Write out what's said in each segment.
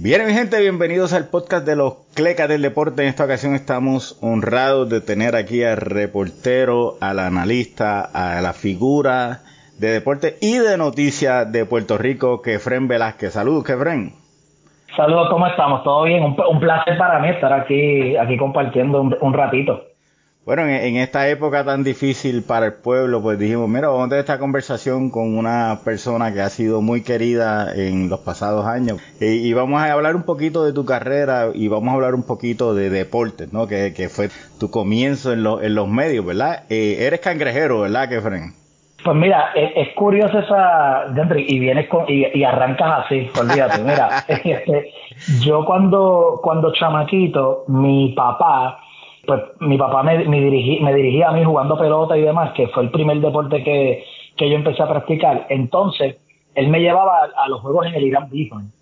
Bien, mi gente, bienvenidos al podcast de los Clecas del Deporte. En esta ocasión estamos honrados de tener aquí al reportero, al analista, a la figura de deporte y de noticias de Puerto Rico, Kefren Velázquez. Saludos, Kefren. Saludos, ¿cómo estamos? ¿Todo bien? Un, placer para mí estar aquí, aquí compartiendo un ratito. Bueno, en, esta época tan difícil para el pueblo, pues dijimos, mira, vamos a tener esta conversación con una persona que ha sido muy querida en los pasados años. Y, vamos a hablar un poquito de tu carrera y vamos a hablar un poquito de deportes, ¿no? Que, fue tu comienzo en, en los medios, ¿verdad? Eh, eres cangrejero, ¿verdad, Kefren? Pues mira, es, curioso esa, y vienes con, y, arrancas así, olvídate, mira, este, yo cuando, cuando chamaquito, mi papá, pues mi papá me, me, me dirigía a mí jugando pelota y demás, que fue el primer deporte que, que yo empecé a practicar. Entonces, él me llevaba a, los juegos en el Irán Bison.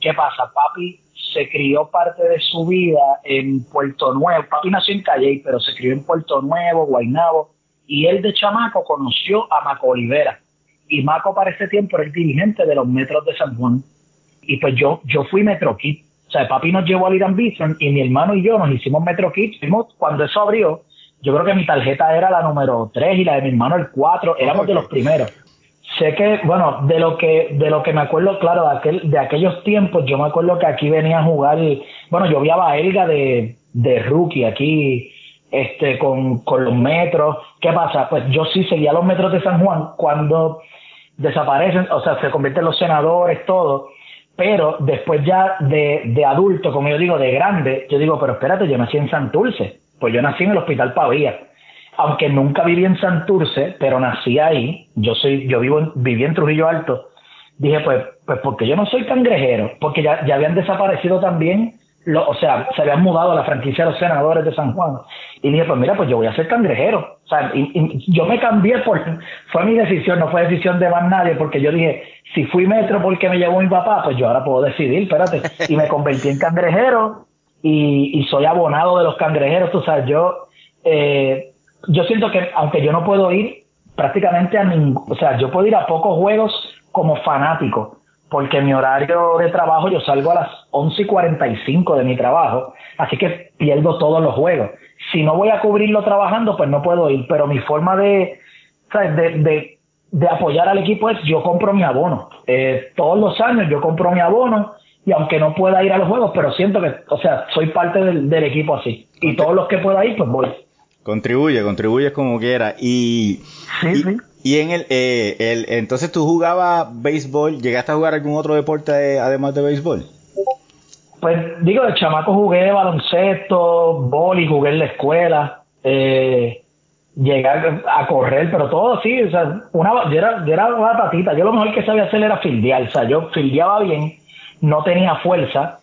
¿Qué pasa? Papi se crió parte de su vida en Puerto Nuevo. Papi nació en Calle, pero se crió en Puerto Nuevo, Guaynabo. Y él de chamaco conoció a Maco Olivera. Y Maco para ese tiempo era el dirigente de los metros de San Juan. Y pues yo, yo fui Metro o sea, papi nos llevó al Irán Bison y mi hermano y yo nos hicimos Metro Kids. cuando eso abrió, yo creo que mi tarjeta era la número 3 y la de mi hermano el 4, éramos de los primeros. Sé que, bueno, de lo que de lo que me acuerdo, claro, de, aquel, de aquellos tiempos, yo me acuerdo que aquí venía a jugar, bueno, yo vi a Elga de, de rookie aquí, este, con, con los metros. ¿Qué pasa? Pues yo sí seguía los metros de San Juan cuando desaparecen, o sea, se convierten los senadores, todo pero después ya de, de adulto, como yo digo, de grande, yo digo, pero espérate, yo nací en Santurce. Pues yo nací en el Hospital Pavía. Aunque nunca viví en Santurce, pero nací ahí. Yo soy, yo vivo en, viví en Trujillo Alto. Dije, pues, pues porque yo no soy cangrejero, porque ya, ya habían desaparecido también o sea, se habían mudado a la franquicia de los senadores de San Juan. Y dije, pues mira, pues yo voy a ser cangrejero. O sea, y, yo me cambié por, fue mi decisión, no fue decisión de más nadie, porque yo dije, si fui metro porque me llevó mi papá, pues yo ahora puedo decidir, espérate. Y me convertí en cangrejero y, y soy abonado de los cangrejeros. Tú sabes, yo, eh, yo siento que aunque yo no puedo ir prácticamente a ningún, o sea, yo puedo ir a pocos juegos como fanático, porque mi horario de trabajo yo salgo a las 11 y 45 de mi trabajo, así que pierdo todos los juegos. Si no voy a cubrirlo trabajando, pues no puedo ir, pero mi forma de, de, de, apoyar al equipo es yo compro mi abono. Eh, todos los años yo compro mi abono y aunque no pueda ir a los juegos, pero siento que, o sea, soy parte del, del equipo así. Y todos los que pueda ir, pues voy. Contribuye, contribuye como quiera. Y, sí, sí. Y en el, eh, el, entonces tú jugabas béisbol, ¿llegaste a jugar algún otro deporte además de béisbol? Pues digo, de chamaco jugué baloncesto, boli, jugué en la escuela, eh, llegué a, correr, pero todo así, o sea, una, yo era, yo era una patita, yo lo mejor que sabía hacer era fildear, o sea, yo fildeaba bien, no tenía fuerza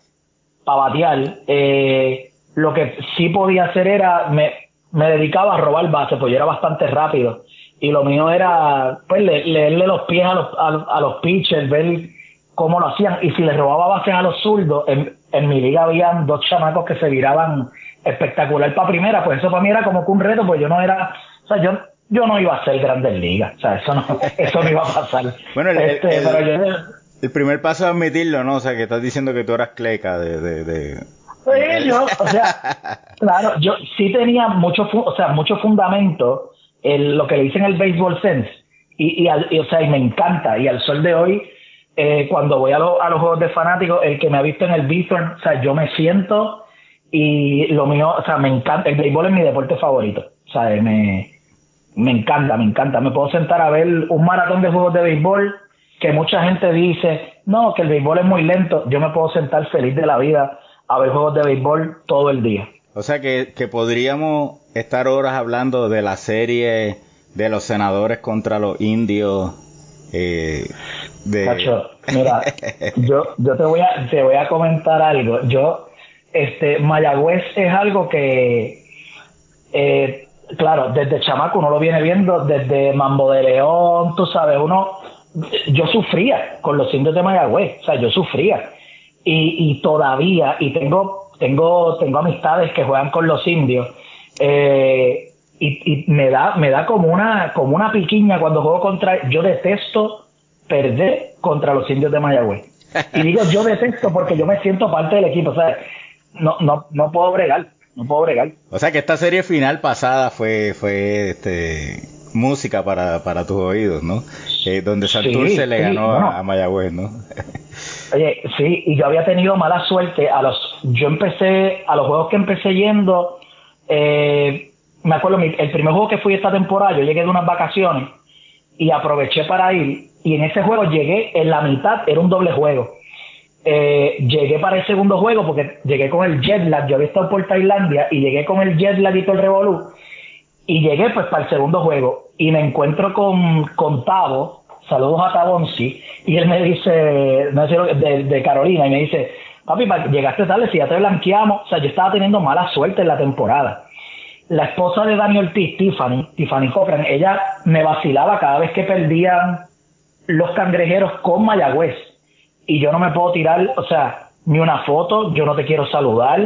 para batear, eh, lo que sí podía hacer era, me, me dedicaba a robar base, pues yo era bastante rápido y lo mío era pues leerle los pies a los, a, los pitchers, ver cómo lo hacían y si les robaba bases a los zurdos, en, en mi liga habían dos chamacos que se viraban espectacular para primera, pues eso para mí era como que un reto, pues yo no era, o sea, yo yo no iba a ser grandes ligas, o sea, eso no, eso no iba a pasar. bueno, el, este, el, primer paso es admitirlo, ¿no? O sea, que estás diciendo que tú eras cleca de... de, de... Pues yo, o sea, claro, yo sí tenía mucho, o sea, mucho fundamento el, lo que le dicen el baseball sense. Y, y, o sea, y me encanta. Y al sol de hoy, eh, cuando voy a, a, los juegos de fanáticos, el que me ha visto en el Bithorn, o sea, yo me siento y lo mío, o sea, me encanta. El béisbol es mi deporte favorito. O sea, me, me encanta, me encanta. Me puedo sentar a ver un maratón de juegos de béisbol que mucha gente dice, no, que el béisbol es muy lento. Yo me puedo sentar feliz de la vida a ver juegos de béisbol todo el día. O sea que, que podríamos estar horas hablando de la serie de los senadores contra los indios. Eh, de... mira, yo, yo te voy a, te voy a comentar algo. Yo, este, Mayagüez es algo que, eh, claro, desde chamaco uno lo viene viendo, desde Mambo de León, tú sabes, uno, yo sufría con los indios de Mayagüez, o sea, yo sufría. Y, y todavía, y tengo tengo, tengo amistades que juegan con los indios. Eh, y, me da, me da como una, como una piquiña cuando juego contra, yo detesto perder contra los indios de Mayagüez. Y digo yo detesto porque yo me siento parte del equipo, o sea, no, no, no puedo bregar, no puedo bregar. O sea que esta serie final pasada fue, fue este música para, para tus oídos, ¿no? Eh, donde Santurce le ganó a Mayagüez, ¿no? Oye, sí, y yo había tenido mala suerte a los, yo empecé, a los juegos que empecé yendo, eh, me acuerdo, el primer juego que fui esta temporada, yo llegué de unas vacaciones y aproveché para ir, y en ese juego llegué en la mitad, era un doble juego. Eh, llegué para el segundo juego porque llegué con el jet lag, yo había estado por Tailandia y llegué con el jet lag y todo el revolú y llegué pues para el segundo juego. Y me encuentro con, con Tavo, saludos a Tabonsi, y él me dice, no sé, de, de Carolina, y me dice, papi, llegaste tarde, si ya te blanqueamos, o sea, yo estaba teniendo mala suerte en la temporada. La esposa de Daniel Ortiz, Tiffany, Tiffany Cochran, ella me vacilaba cada vez que perdían los cangrejeros con Mayagüez. Y yo no me puedo tirar, o sea, ni una foto, yo no te quiero saludar,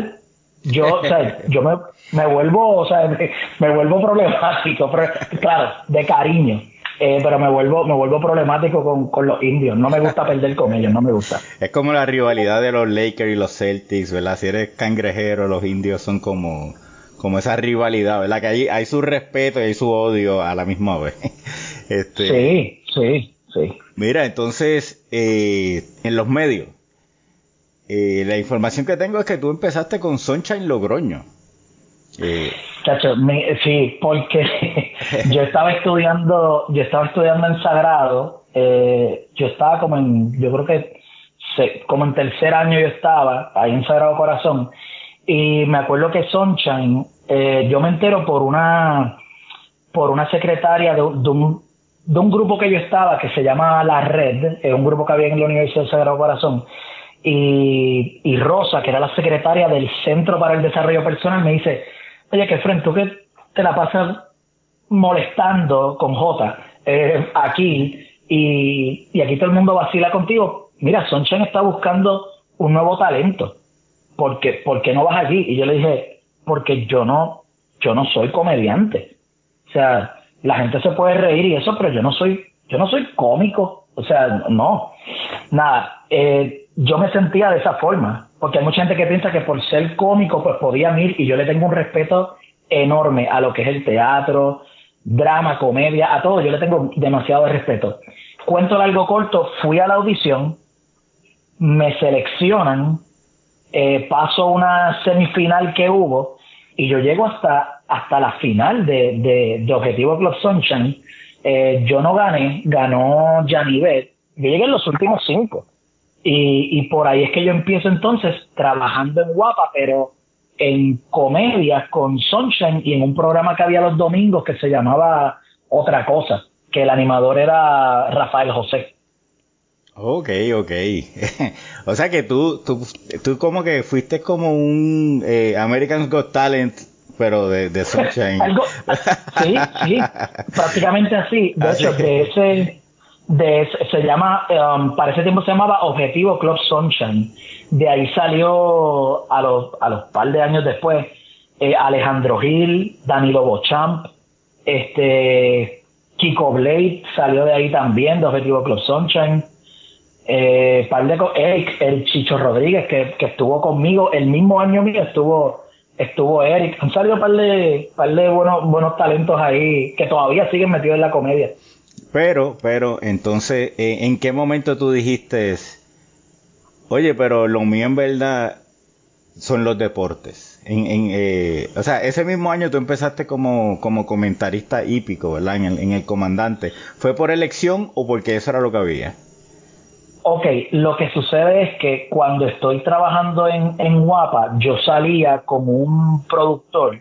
yo, o sea, yo me, me vuelvo, o sea, me, vuelvo problemático, pero, claro, de cariño. Eh, pero me vuelvo me vuelvo problemático con, con, los indios. No me gusta perder con ellos, no me gusta. Es como la rivalidad de los Lakers y los Celtics, ¿verdad? Si eres cangrejero, los indios son como, como esa rivalidad, ¿verdad? Que hay, hay su respeto y hay su odio a la misma vez. este, sí, sí, sí. Mira, entonces, eh, en los medios, eh, la información que tengo es que tú empezaste con Sunshine Logroño. Eh, sí, porque yo estaba estudiando, yo estaba estudiando en Sagrado, eh, yo estaba como en, yo creo que como en tercer año yo estaba ahí en Sagrado Corazón y me acuerdo que Sunshine, eh, yo me entero por una, por una secretaria de, un, de un grupo que yo estaba que se llama La Red, es un grupo que había en la Universidad de Sagrado Corazón y, Rosa, que era la secretaria del Centro para el Desarrollo Personal, me dice, oye, que frente, tú que te la pasas molestando con J eh, aquí y, y, aquí todo el mundo vacila contigo, mira, Sonchen está buscando un nuevo talento, porque ¿por qué no vas allí? Y yo le dije, porque yo no, yo no soy comediante. O sea, la gente se puede reír y eso, pero yo no soy, yo no soy cómico. O sea, no. Nada, eh, yo me sentía de esa forma, porque hay mucha gente que piensa que por ser cómico pues podía ir y yo le tengo un respeto enorme a lo que es el teatro, drama, comedia, a todo, yo le tengo demasiado respeto. Cuento largo corto, fui a la audición, me seleccionan, eh, paso una semifinal que hubo. Y yo llego hasta, hasta la final de, de, Objetivo Club Sunshine. Eh, yo no gané, ganó Janivet, yo llegué en los últimos cinco y, por ahí es que yo empiezo entonces trabajando en Guapa, pero en comedias con Sunshine y en un programa que había los domingos que se llamaba Otra Cosa, que el animador era Rafael José. Ok, ok. o sea que tú, tú, tú como que fuiste como un eh, American Got Talent, pero de, Sunshine. sí, sí, prácticamente así. De hecho, de ese de, se llama, um, para ese tiempo se llamaba Objetivo Club Sunshine. De ahí salió a los, a los par de años después eh, Alejandro Gil, Danilo Bochamp, este, Kiko Blade salió de ahí también, de Objetivo Club Sunshine. Eh, par de, Eric, el Chicho Rodríguez, que, que estuvo conmigo el mismo año mío, estuvo, estuvo Eric. Han salido par de, par de buenos, buenos talentos ahí que todavía siguen metidos en la comedia. Pero, pero, entonces, eh, ¿en qué momento tú dijiste, oye, pero lo mío en verdad son los deportes? En, en, eh, o sea, ese mismo año tú empezaste como, como comentarista hípico, ¿verdad? En el, en el comandante. ¿Fue por elección o porque eso era lo que había? Ok, lo que sucede es que cuando estoy trabajando en, en Guapa, yo salía como un productor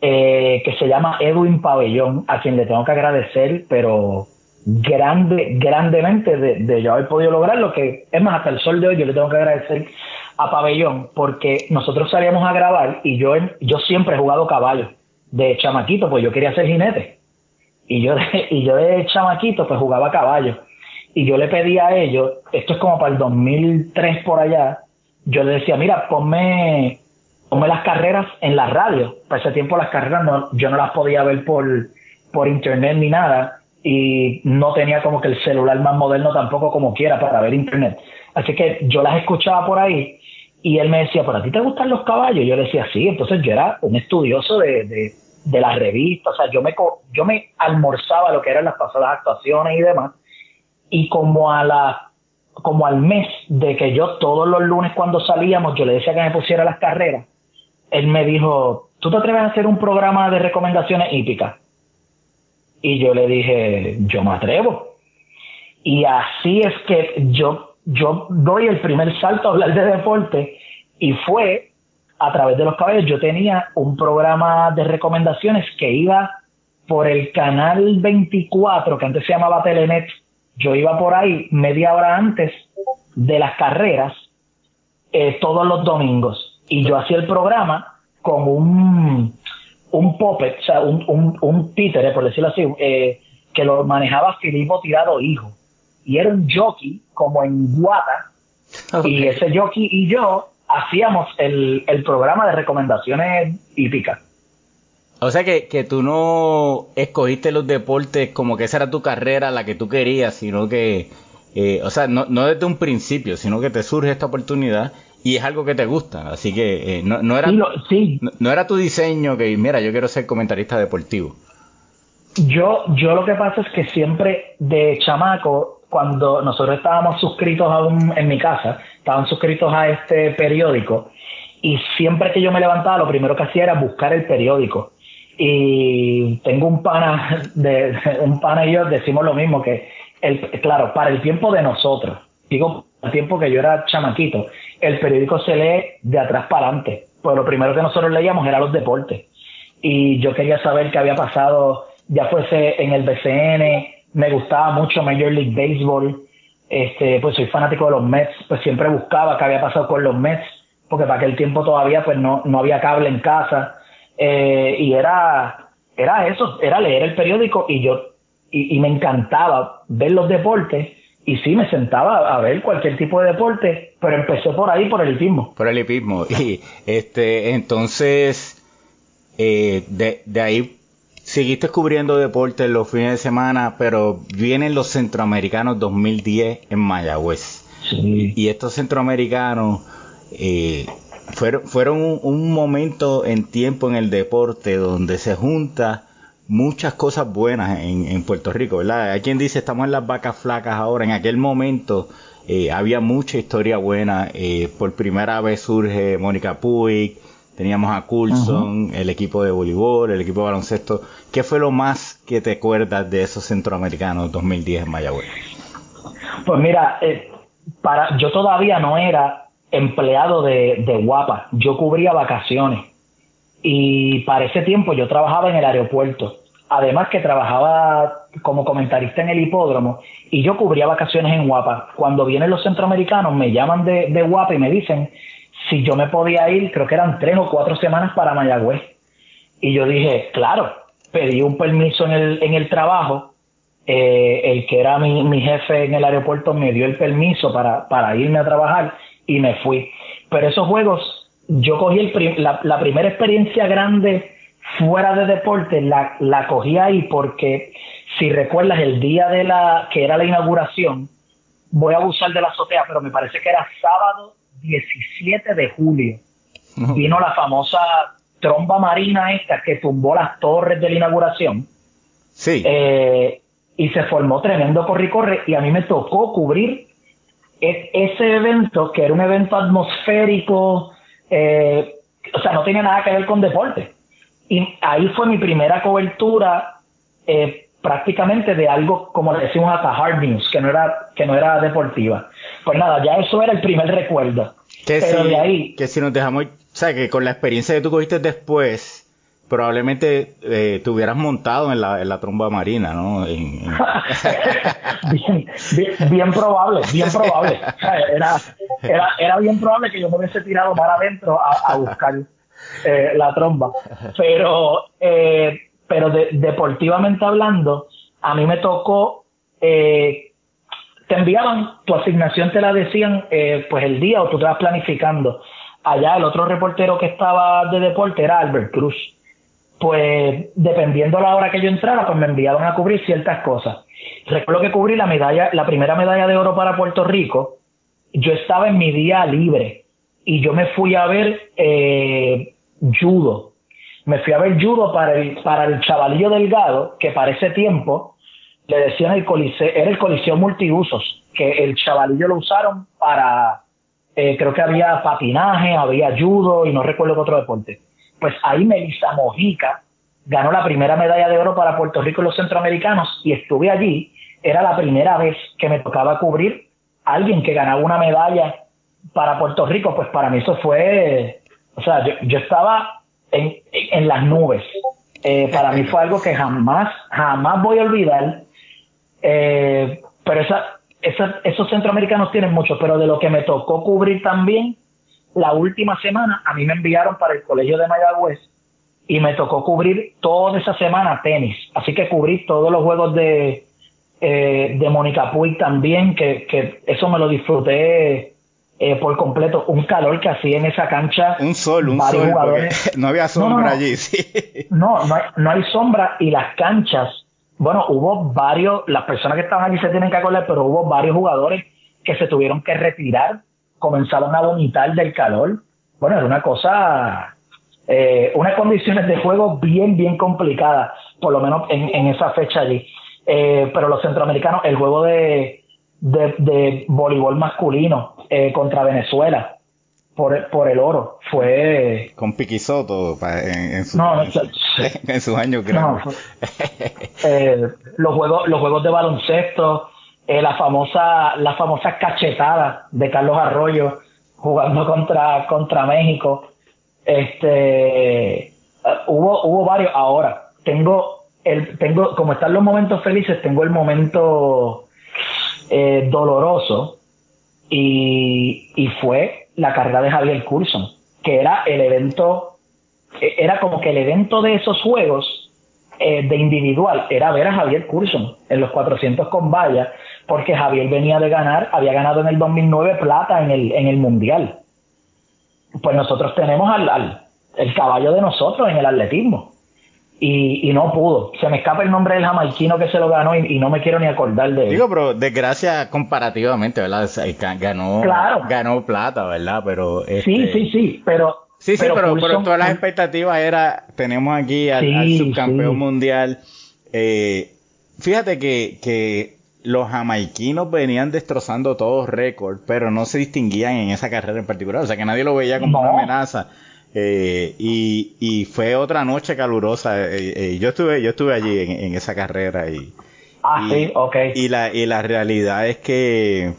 eh, que se llama Edwin Pabellón, a quien le tengo que agradecer, pero grande, grandemente de, yo haber podido lograr lo que, es más, hasta el sol de hoy yo le tengo que agradecer a Pabellón, porque nosotros salíamos a grabar y yo, yo siempre he jugado caballo, de chamaquito, pues yo quería ser jinete. Y yo, de, y yo de chamaquito, pues jugaba caballo. Y yo le pedí a ellos, esto es como para el 2003 por allá, yo le decía, mira, ponme tomé las carreras en la radio. Para ese tiempo las carreras no, yo no las podía ver por, por internet ni nada y no tenía como que el celular más moderno tampoco como quiera para ver internet. Así que yo las escuchaba por ahí y él me decía, ¿por a ti te gustan los caballos? Yo le decía, sí, entonces yo era un estudioso de, de, de las revistas, o sea, yo me, yo me almorzaba lo que eran las pasadas actuaciones y demás, y como a la como al mes de que yo todos los lunes cuando salíamos, yo le decía que me pusiera las carreras, él me dijo, ¿tú te atreves a hacer un programa de recomendaciones hípicas? Y yo le dije, yo me atrevo. Y así es que yo, yo doy el primer salto a hablar de deporte y fue a través de los caballos. Yo tenía un programa de recomendaciones que iba por el canal 24, que antes se llamaba Telenet, yo iba por ahí media hora antes de las carreras eh, todos los domingos y yo hacía el programa con un, un puppet, o sea, un, un, un títere, por decirlo así, eh, que lo manejaba Filipo Tirado Hijo. Y era un jockey, como en Guata, y ese jockey y yo hacíamos el, el programa de recomendaciones hípicas. O sea que, que tú no escogiste los deportes como que esa era tu carrera, la que tú querías, sino que, eh, o sea, no, no desde un principio, sino que te surge esta oportunidad y es algo que te gusta. Así que eh, no, no, era, sí, no, era tu diseño que, mira, yo quiero ser comentarista deportivo. Yo, yo lo que pasa es que siempre de chamaco, cuando nosotros estábamos suscritos aún en mi casa, estaban suscritos a este periódico, y siempre que yo me levantaba, lo primero que hacía era buscar el periódico y tengo un pana, de, un pana y yo decimos lo mismo, que el, claro, para el tiempo de nosotros, digo, el tiempo que yo era chamaquito, el periódico se lee de atrás para adelante, pues lo primero que nosotros leíamos era los deportes. Y yo quería saber qué había pasado, ya fuese en el BCN, me gustaba mucho Major League Baseball, este, pues soy fanático de los Mets, pues siempre buscaba qué había pasado con los Mets, porque para aquel tiempo todavía pues no, no había cable en casa, eh, y era, era eso, era leer el periódico y yo, y, me encantaba ver los deportes y sí me sentaba a ver cualquier tipo de deporte, pero empecé por ahí, por el hipismo. Por el hipismo. Y este, entonces, eh, de, de ahí seguiste cubriendo deportes los fines de semana, pero vienen los centroamericanos 2010 en Mayagüez. Y estos centroamericanos, eh, fueron, fueron un, momento en tiempo en el deporte donde se junta muchas cosas buenas en, en, Puerto Rico, ¿verdad? Hay quien dice estamos en las vacas flacas ahora, en aquel momento eh, había mucha historia buena, eh, por primera vez surge Mónica Puig, teníamos a Coulson, el equipo de voleibol, el equipo de baloncesto, ¿qué fue lo más que te acuerdas de esos centroamericanos 2010 en Mayagüez? Pues mira, eh, para, yo todavía no era empleado de, de Guapa. Yo cubría vacaciones y para ese tiempo yo trabajaba en el aeropuerto. Además que trabajaba como comentarista en el hipódromo y yo cubría vacaciones en Guapa. Cuando vienen los centroamericanos me llaman de, Guapa y me dicen si yo me podía ir, creo que eran tres o cuatro semanas para Mayagüez. Y yo dije, claro, pedí un permiso en el, en el trabajo. Eh, el que era mi, mi jefe en el aeropuerto me dio el permiso para, para irme a trabajar y me fui. Pero esos juegos, yo cogí el la, la, primera experiencia grande fuera de deporte, la, la cogí ahí porque, si recuerdas, el día de la que era la inauguración, voy a abusar de la azotea, pero me parece que era sábado 17 de julio. Vino la famosa tromba marina esta que tumbó las torres de la inauguración. Sí. Eh, y se formó tremendo corri-corre y a mí me tocó cubrir es, ese evento, que era un evento atmosférico, eh, o sea, no tiene nada que ver con deporte. Y ahí fue mi primera cobertura eh, prácticamente de algo, como le decimos hasta hard news, que no era, que no era deportiva. Pues nada, ya eso era el primer recuerdo. Que Pero de ahí, que si nos dejamos, o sea, que con la experiencia que tú cogiste después, probablemente eh, te hubieras montado en la, en la tromba marina, ¿no? bien, bien, probable, bien probable. Era, era, era bien probable que yo me hubiese tirado para adentro a, buscar eh, la tromba. Pero, eh, pero deportivamente hablando, a mí me tocó, eh, te enviaban, tu asignación te la decían eh, pues el día o tú te vas planificando. Allá el otro reportero que estaba de deporte era Albert Cruz pues dependiendo la hora que yo entrara, pues me enviaban a cubrir ciertas cosas. Recuerdo que cubrí la medalla, la primera medalla de oro para Puerto Rico, yo estaba en mi día libre y yo me fui a ver eh, judo. Me fui a ver judo para el, para el chavalillo delgado, que para ese tiempo le decían el coliseo, era el coliseo multiusos, que el chavalillo lo usaron para, eh, creo que había patinaje, había judo y no recuerdo qué otro deporte. Pues ahí Melissa Mojica ganó la primera medalla de oro para Puerto Rico y los centroamericanos y estuve allí. Era la primera vez que me tocaba cubrir a alguien que ganaba una medalla para Puerto Rico. Pues para mí eso fue, o sea, yo, yo estaba en, en las nubes. Eh, para mí fue algo que jamás, jamás voy a olvidar. Eh, pero esa, esa, esos centroamericanos tienen mucho, pero de lo que me tocó cubrir también, la última semana a mí me enviaron para el colegio de Mayagüez y me tocó cubrir toda esa semana tenis. Así que cubrí todos los juegos de, eh, de Mónica Puig también, que, que eso me lo disfruté eh, por completo. Un calor que hacía en esa cancha. Un sol, un sol. No había sombra allí, sí. No, no hay, no hay sombra y las canchas. Bueno, hubo varios, las personas que estaban allí se tienen que acordar, pero hubo varios jugadores que se tuvieron que retirar, comenzaron a vomitar del calor. Bueno, era una cosa eh, unas condiciones de juego bien, bien complicadas, por lo menos en, en esa fecha allí. Eh, pero los centroamericanos, el juego de, de, de voleibol masculino eh, contra Venezuela por, por el oro fue... Con Piquisoto en, en, su, no, en, en sus años. No, eh, los, juegos, los juegos de baloncesto, eh, la famosa la famosa cachetada de Carlos Arroyo jugando contra, contra México este, uh, hubo, hubo varios. Ahora, tengo, el, tengo, como están los momentos felices, tengo el momento eh, doloroso y, y fue la carrera de Javier Coulson, que era el evento, e, era como que el evento de esos juegos eh, de individual era ver a Javier Coulson en los 400 con valla, porque Javier venía de ganar, había ganado en el 2009 plata en el, en el Mundial pues nosotros tenemos al, el caballo de nosotros en el atletismo. Y, y, no pudo. Se me escapa el nombre del jamaiquino que se lo ganó y, no me quiero ni acordar de él. Digo, pero desgracia comparativamente, ¿verdad? Ganó, claro. ganó plata, ¿verdad? Pero este... Sí, sí, sí, pero... Sí, sí, pero, pero, todas las expectativas era, tenemos aquí al, subcampeón mundial. Eh, fíjate que, que los jamaiquinos venían destrozando todos récords, pero no se distinguían en esa carrera en particular. O sea que nadie lo veía como una amenaza. Eh, y, y, fue otra noche calurosa. Eh, eh, yo estuve, yo estuve allí en, esa carrera y, ah, sí, okay. y la, y la realidad es que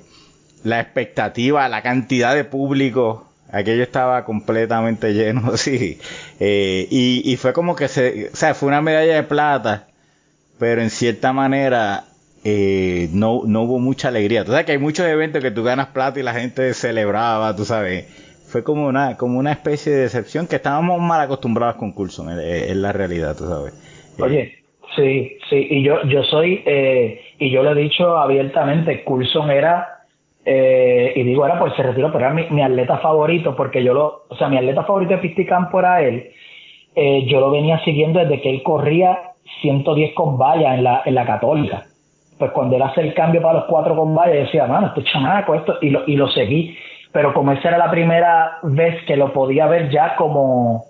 la expectativa, la cantidad de público, aquello estaba completamente lleno, sí. y, y fue como que se, o sea, fue una medalla de plata, pero en cierta manera eh, no, no hubo mucha alegría. Tú sabes que hay muchos eventos que tú ganas plata y la gente celebraba, tú sabes. Fue como una, como una especie de decepción que estábamos mal acostumbrados con Coulson, es, la realidad, tú sabes. Oye, sí, sí, y yo, yo soy, eh, y yo lo he dicho abiertamente, Coulson era, eh, y digo ahora pues se retiró, pero era mi, atleta favorito, porque yo lo, o sea, mi atleta favorito de Pisticampo era él, eh, yo lo venía siguiendo desde que él corría 110 con valla en la, en la católica pues cuando él hace el cambio para los cuatro combates, decía, mano, este chamaco, esto, y lo, y lo seguí. Pero como esa era la primera vez que lo podía ver ya como,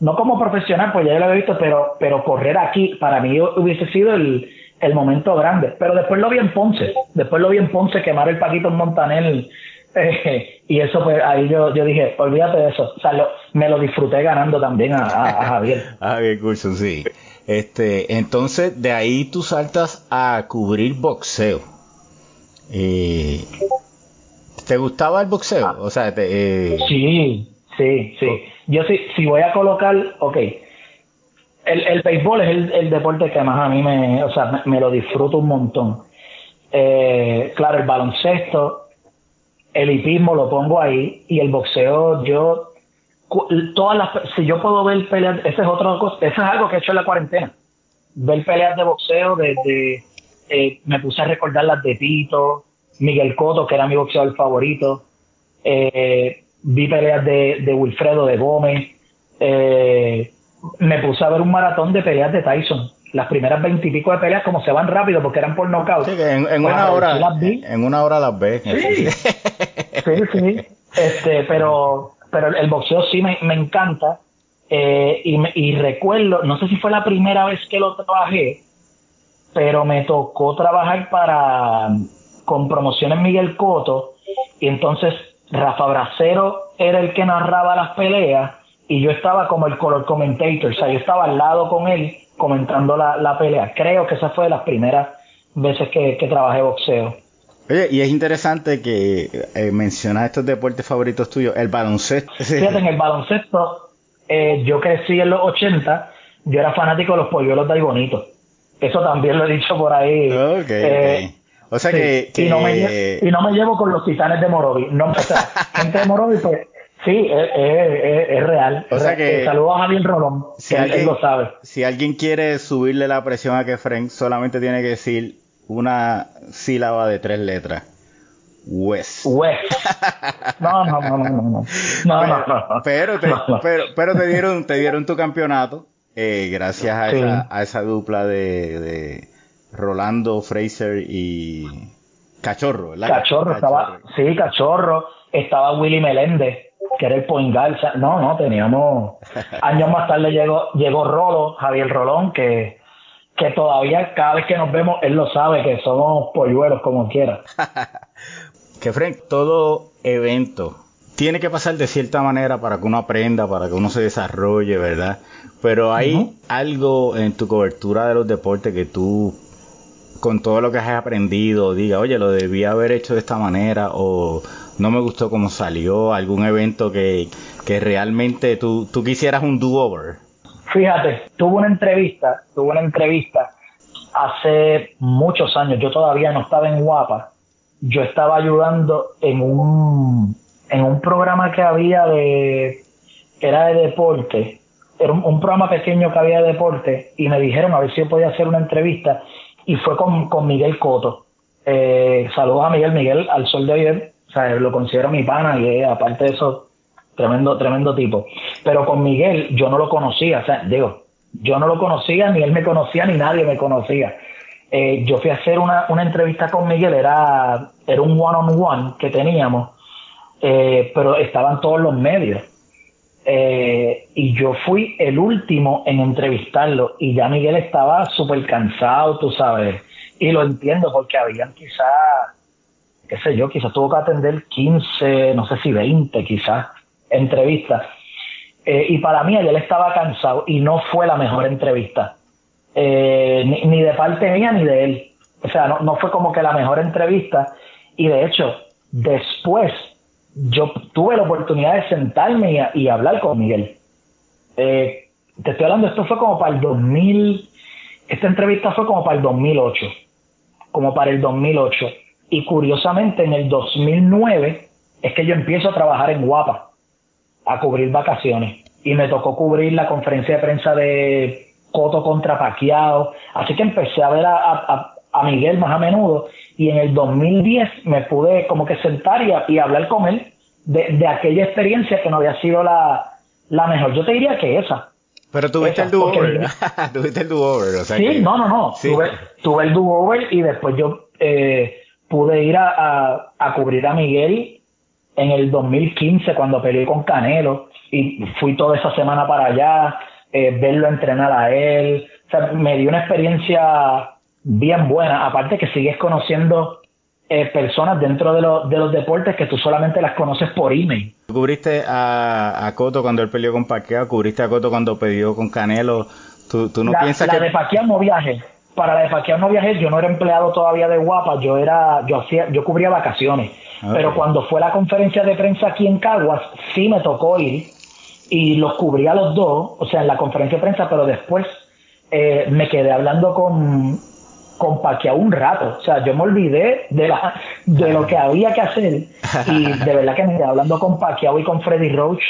no como profesional, pues ya lo había visto, pero, pero correr aquí, para mí hubiese sido el, el momento grande. Pero después lo vi en Ponce, después lo vi en Ponce quemar el Paquito en Montanel, eh, y eso pues ahí yo, yo dije, olvídate de eso, o sea, me lo disfruté ganando también a, Javier. a Javier Curso, sí. Este, entonces de ahí tú saltas a cubrir boxeo. Eh, ¿Te gustaba el boxeo? O sea, te, eh... sí, sí, sí. Yo sí, si voy a colocar, ok. El, el béisbol es el, el, deporte que más a mí me, o sea, me, lo disfruto un montón. Eh, claro, el baloncesto, el hipismo lo pongo ahí y el boxeo yo todas las si yo puedo ver peleas ese es otra cosa eso es algo que he hecho en la cuarentena ver peleas de boxeo desde eh, me puse a recordar las de Tito Miguel Coto que era mi boxeador favorito eh, vi peleas de, de Wilfredo de Gómez eh, me puse a ver un maratón de peleas de Tyson las primeras veintipico de peleas como se van rápido porque eran por nocaut. Sí, que en, en una hora, en una hora las ves. Sí, sí, sí. Este, pero, pero el boxeo sí me, me encanta. Eh, y, y recuerdo, no sé si fue la primera vez que lo trabajé, pero me tocó trabajar para con promociones Miguel Coto y entonces Rafa Bracero era el que narraba las peleas y yo estaba como el color commentator, o sea, yo estaba al lado con él comentando la, la pelea. Creo que esa fue de las primeras veces que, que trabajé boxeo. Oye, y es interesante que eh, mencionas estos deportes favoritos tuyos, el baloncesto. Fíjate, en el baloncesto, eh, yo crecí en los 80, yo era fanático de los polluelos de Bonito. Eso también lo he dicho por ahí. Eh, o sea que, Y, no me, y, no me, llevo con los titanes de Morovi. No, o sea, gente de Morovi, pues sí, es, es, es real. O sea que. Saludos a Javier Rolón, si que alguien, él lo sabe. Si alguien quiere subirle la presión a Kefren, solamente tiene que decir una sílaba de tres letras. West. West. No, no, no, no, no. no, no, no. Pero, te, pero, pero te dieron, te dieron tu campeonato, eh, gracias a, sí. esa, a esa dupla de, de Rolando Fraser y Cachorro, ¿verdad? Cachorro, Cachorro, estaba, sí, Cachorro, estaba Willy Meléndez, que era el point guard, no, no, teníamos, años más tarde llegó, llegó Rolo, Javier Rolón, que, que todavía cada vez que nos vemos, él lo sabe, que somos polluelos como quiera. que Frank, todo evento tiene que pasar de cierta manera para que uno aprenda, para que uno se desarrolle, ¿verdad? Pero hay uh -huh. algo en tu cobertura de los deportes que tú, con todo lo que has aprendido, diga, oye, lo debía haber hecho de esta manera o no me gustó cómo salió, algún evento que, que realmente tú, tú quisieras un do-over. Fíjate, tuve una entrevista, tuve una entrevista hace muchos años, yo todavía no estaba en Guapa, yo estaba ayudando en un, en un programa que había de, era de deporte, era un, un, programa pequeño que había de deporte y me dijeron a ver si yo podía hacer una entrevista. Y fue con, con Miguel Coto. Eh, saludos a Miguel, Miguel al sol de ayer, o sea, lo considero mi pana y eh, aparte de eso, tremendo, tremendo tipo. Pero con Miguel yo no lo conocía, o sea, digo, yo no lo conocía, ni él me conocía, ni nadie me conocía. Eh, yo fui a hacer una, una entrevista con Miguel, era, era un one-on-one -on -one que teníamos, eh, pero estaban todos los medios. Eh, y yo fui el último en entrevistarlo y ya Miguel estaba súper cansado, tú sabes, y lo entiendo porque habían quizás, qué sé yo, quizás tuvo que atender 15, no sé si 20 quizás, entrevistas. Eh, y para mí él estaba cansado y no fue la mejor entrevista, eh, ni, de parte mía ni de él. O sea, no, no fue como que la mejor entrevista y de hecho, después yo tuve la oportunidad de sentarme y, y hablar con Miguel. Eh, te estoy hablando, esto fue como para el 2000, esta entrevista fue como para el 2008, como para el 2008. Y curiosamente en el 2009 es que yo empiezo a trabajar en Guapa, a cubrir vacaciones. Y me tocó cubrir la conferencia de prensa de Coto contra Paquiao. Así que empecé a ver a, a, a Miguel más a menudo y en el 2010 me pude como que sentar y, y hablar con él de, de, aquella experiencia que no había sido la, la mejor. Yo te diría que esa. Pero tuviste esa, el do-over. tuviste el do-over. O sea sí, que... no, no, no. Sí. Tuve, tuve, el do-over y después yo eh, pude ir a, a, a, cubrir a Miguel en el 2015 cuando peleé con Canelo y fui toda esa semana para allá, eh, verlo entrenar a él. O sea, me dio una experiencia bien buena. Aparte que sigues conociendo eh, personas dentro de, lo, de, los deportes que tú solamente las conoces por email. ¿Cubriste a, a Coto cuando él peleó con Pacquiao? ¿Cubriste a Coto cuando peleó con Canelo? ¿Tú, tú no la, piensas la que...? de Pacquiao no viaje. Para la de Pacquiao no viajé. Yo no era empleado todavía de Guapa. Yo era, yo hacía, yo cubría vacaciones. Okay. Pero cuando fue la conferencia de prensa aquí en Caguas, sí me tocó ir y los cubría los dos, o sea, en la conferencia de prensa, pero después eh, me quedé hablando con, con Pacquiao un rato. O sea, yo me olvidé de, la, de lo que había que hacer. Y de verdad que me quedé hablando con Pacquiao y con Freddy Roach.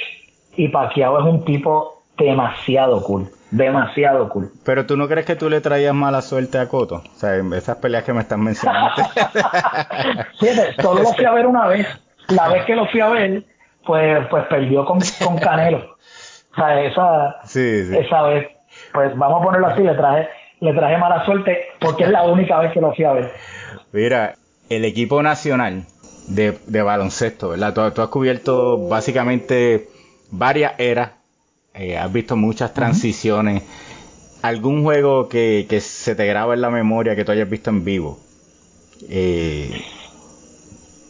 Y Pacquiao es un tipo demasiado cool. Demasiado cool. Pero tú no crees que tú le traías mala suerte a Coto? O sea, en esas peleas que me están mencionando. sí, solo lo fui a ver una vez. La vez que lo fui a ver, pues, pues perdió con, con Canelo. O sea, esa, sí, sí. esa vez, pues vamos a ponerlo así, le traje, le traje mala suerte porque es la única vez que lo fui a ver. Mira, el equipo nacional de, de baloncesto, ¿verdad? Tú, tú, has cubierto básicamente varias eras, eh, has visto muchas transiciones. ¿Algún juego que, que, se te graba en la memoria que tú hayas visto en vivo? Eh,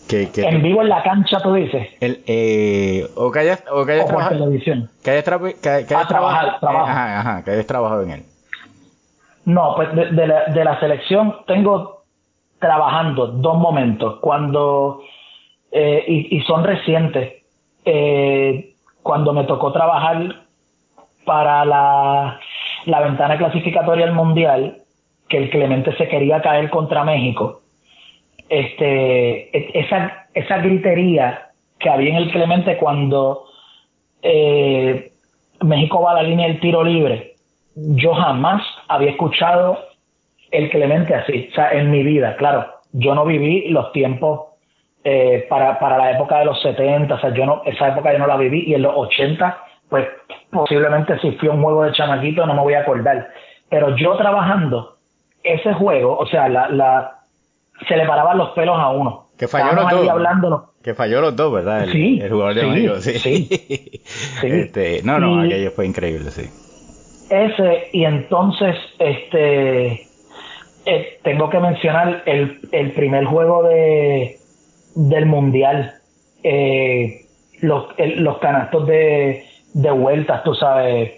que, que en vivo en la cancha, tú dices. El, eh, o que hayas, o que hayas o trabajado. televisión. Que hayas, tra que, que hayas ah, trabajado. Ajá, ajá, que hayas trabajado en él. No, pues de, de, la, de la selección tengo trabajando dos momentos. Cuando, eh, y, y, son recientes, eh, cuando me tocó trabajar para la, la ventana clasificatoria del Mundial, que el Clemente se quería caer contra México este, esa, esa gritería que había en el Clemente cuando eh, México va a la línea del tiro libre, yo jamás había escuchado el Clemente así, o sea, en mi vida, claro, yo no viví los tiempos eh, para, para la época de los 70, o sea, yo no, esa época yo no la viví, y en los 80, pues posiblemente si fui a un juego de chamaquito no me voy a acordar, pero yo trabajando ese juego, o sea, la, la, se le paraban los pelos a uno. Que falló los dos. Que falló los dos, ¿verdad? El, sí. El jugador de sí, sí. sí, sí. Este, no, no, y aquello fue increíble, sí. Ese, y entonces, este, eh, tengo que mencionar el, el primer juego de, del Mundial. Eh, los, el, los canastos de, de vueltas, tú sabes.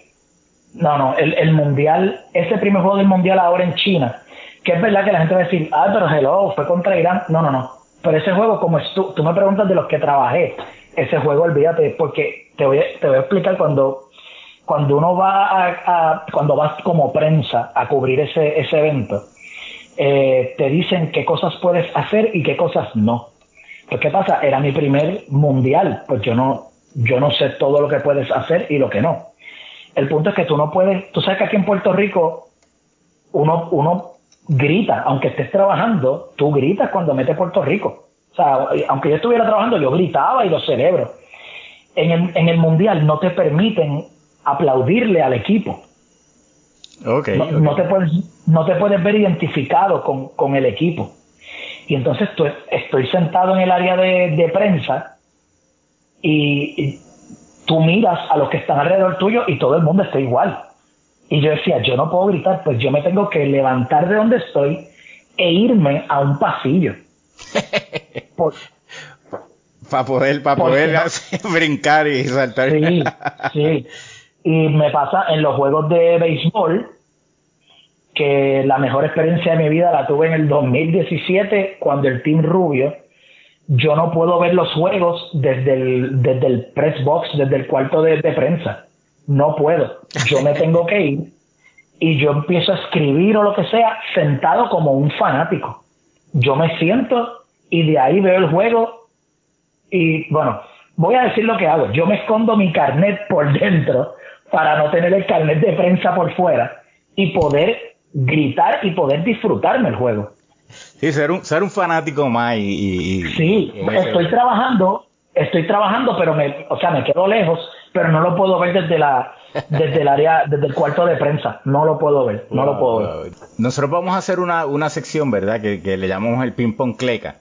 No, no, el, el Mundial, ese primer juego del Mundial ahora en China que es verdad que la gente va a decir, ah, pero hello, fue contra Irán. No, no, no. Pero ese juego, como tú, tú me preguntas de los que trabajé, ese juego, olvídate, porque te voy te voy a explicar cuando, cuando uno va a, a cuando vas como prensa a cubrir ese, ese evento, eh, te dicen qué cosas puedes hacer y qué cosas no. Pues, ¿qué pasa? Era mi primer mundial, pues yo no, yo no sé todo lo que puedes hacer y lo que no. El punto es que tú no puedes, tú sabes que aquí en Puerto Rico uno, uno grita, aunque estés trabajando, tú gritas cuando metes Puerto Rico. O sea, aunque yo estuviera trabajando, yo gritaba y lo celebro. En el, en el Mundial no te permiten aplaudirle al equipo. Okay, no, okay. no, te puedes, no te puedes ver identificado con, con el equipo. Y entonces tú, estoy sentado en el área de, de prensa y, tú miras a los que están alrededor tuyo y todo el mundo está igual. Y yo decía, yo no puedo gritar, pues yo me tengo que levantar de donde estoy e irme a un pasillo. Por, para poder, para poder brincar y saltar. Sí, sí. Y me pasa en los juegos de béisbol, que la mejor experiencia de mi vida la tuve en el 2017, cuando el Team Rubio, yo no puedo ver los juegos desde el, desde el press box, desde el cuarto de, de prensa no puedo. Yo me tengo que ir y yo empiezo a escribir o lo que sea sentado como un fanático. Yo me siento y de ahí veo el juego y bueno, voy a decir lo que hago. Yo me escondo mi carnet por dentro para no tener el carnet de prensa por fuera y poder gritar y poder disfrutarme el juego. Sí, ser un, ser un fanático más y... y sí, estoy trabajando, estoy trabajando, pero me, o sea, me quedo lejos pero no lo puedo ver desde la desde el área, desde el cuarto de prensa. No lo puedo ver, no wow, lo puedo wow. ver. Nosotros vamos a hacer una, una sección, ¿verdad? Que, que le llamamos el ping pong cleca.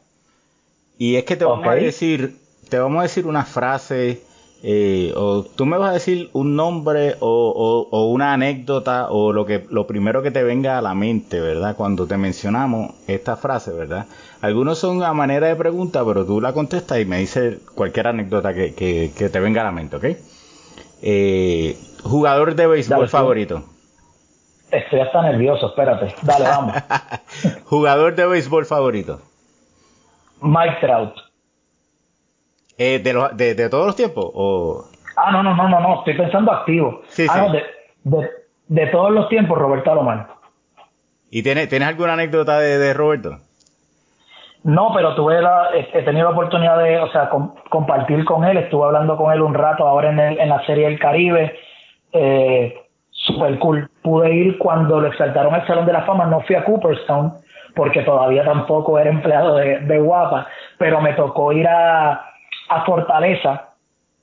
Y es que te vamos okay. a decir, te vamos a decir una frase, eh, o tú me vas a decir un nombre o, o, o, una anécdota o lo que lo primero que te venga a la mente, ¿verdad? Cuando te mencionamos esta frase, ¿verdad? Algunos son a manera de pregunta, pero tú la contestas y me dices cualquier anécdota que, que, que te venga a la mente, ¿ok? Eh, jugador de béisbol Dale, favorito. Estoy hasta nervioso, espérate. Dale, vamos. jugador de béisbol favorito. Mike Trout. Eh, de, los, de, de, todos los tiempos? O... Ah, no, no, no, no, no. Estoy pensando activo. Sí, ah, sí. No, de, de, de, todos los tiempos, Roberto Alomar. ¿Y tienes, tienes alguna anécdota de, de Roberto? No, pero tuve la, he tenido la oportunidad de, o sea, com, compartir con él, estuve hablando con él un rato ahora en, el, en la serie del Caribe, eh, super cool. Pude ir cuando lo exaltaron al Salón de la Fama, no fui a Cooperstown, porque todavía tampoco era empleado de, de Guapa, pero me tocó ir a, a Fortaleza